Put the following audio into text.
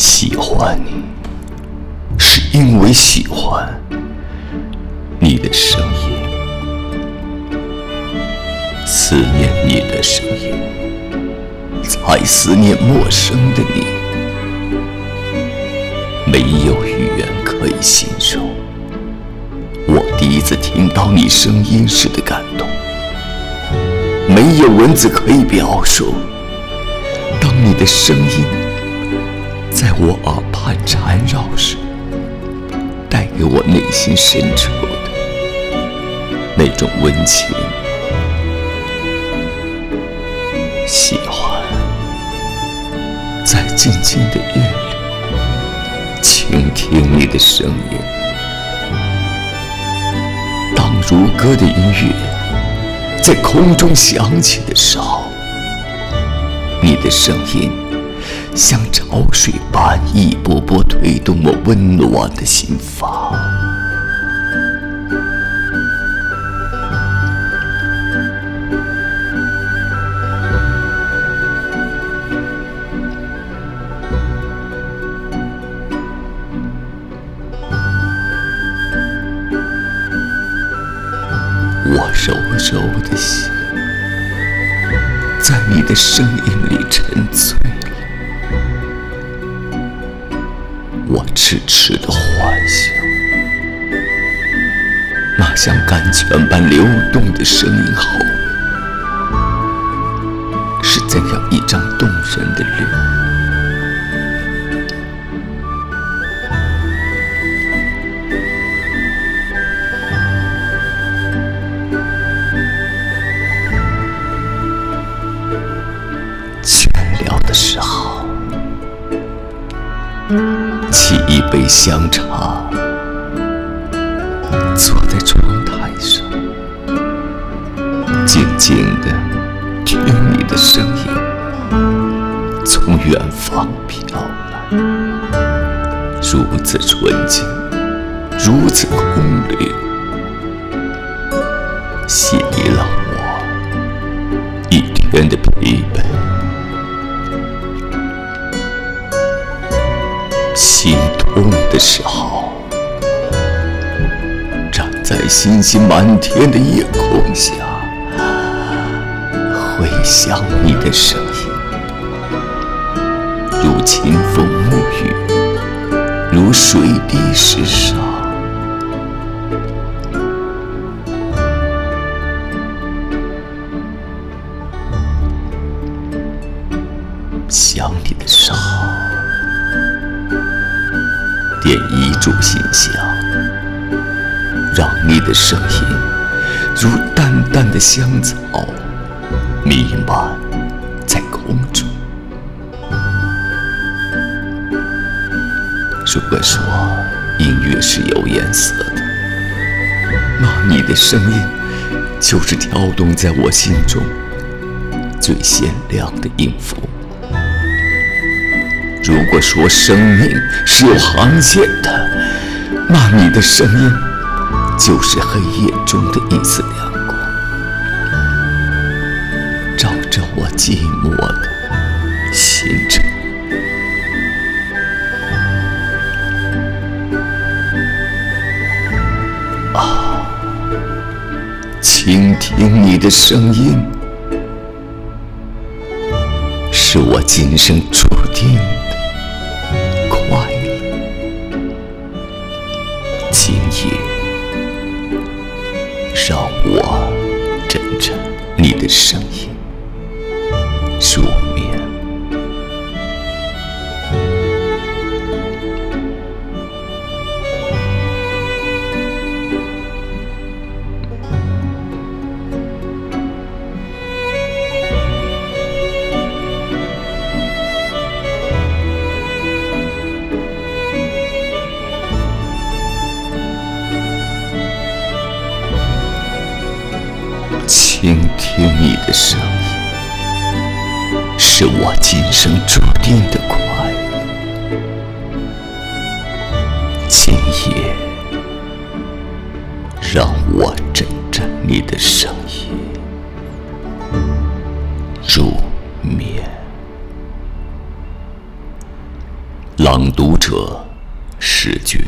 喜欢你，是因为喜欢你的声音，思念你的声音，才思念陌生的你。没有语言可以形容我第一次听到你声音时的感动，没有文字可以表述，当你的声音。在我耳畔缠绕时，带给我内心深处的那种温情。喜欢在静静的夜里倾听你的声音，当如歌的音乐在空中响起的时候，你的声音。像潮水般一波波推动我温暖的心房。我柔柔的心，在你的声音里沉醉。我痴痴的幻想，那像甘泉般流动的声音后，是怎样一张动人的脸？杯香茶，坐在窗台上，静静地听你的声音从远方飘来，如此纯净，如此空灵，洗涤了我一天的疲惫。时候，站在星星满天的夜空下，回想你的声音，如清风沐雨，如水滴石上，想你点一炷心香，让你的声音如淡淡的香草弥漫在空中。如果说音乐是有颜色的，那你的声音就是跳动在我心中最鲜亮的音符。如果说生命是有航线的，那你的声音就是黑夜中的一丝亮光，照着我寂寞的心城。啊，倾听你的声音，是我今生注定。入眠。倾听你的声，是我今生注定的快乐。今夜，让我枕着你的声音入眠。朗读者，史军。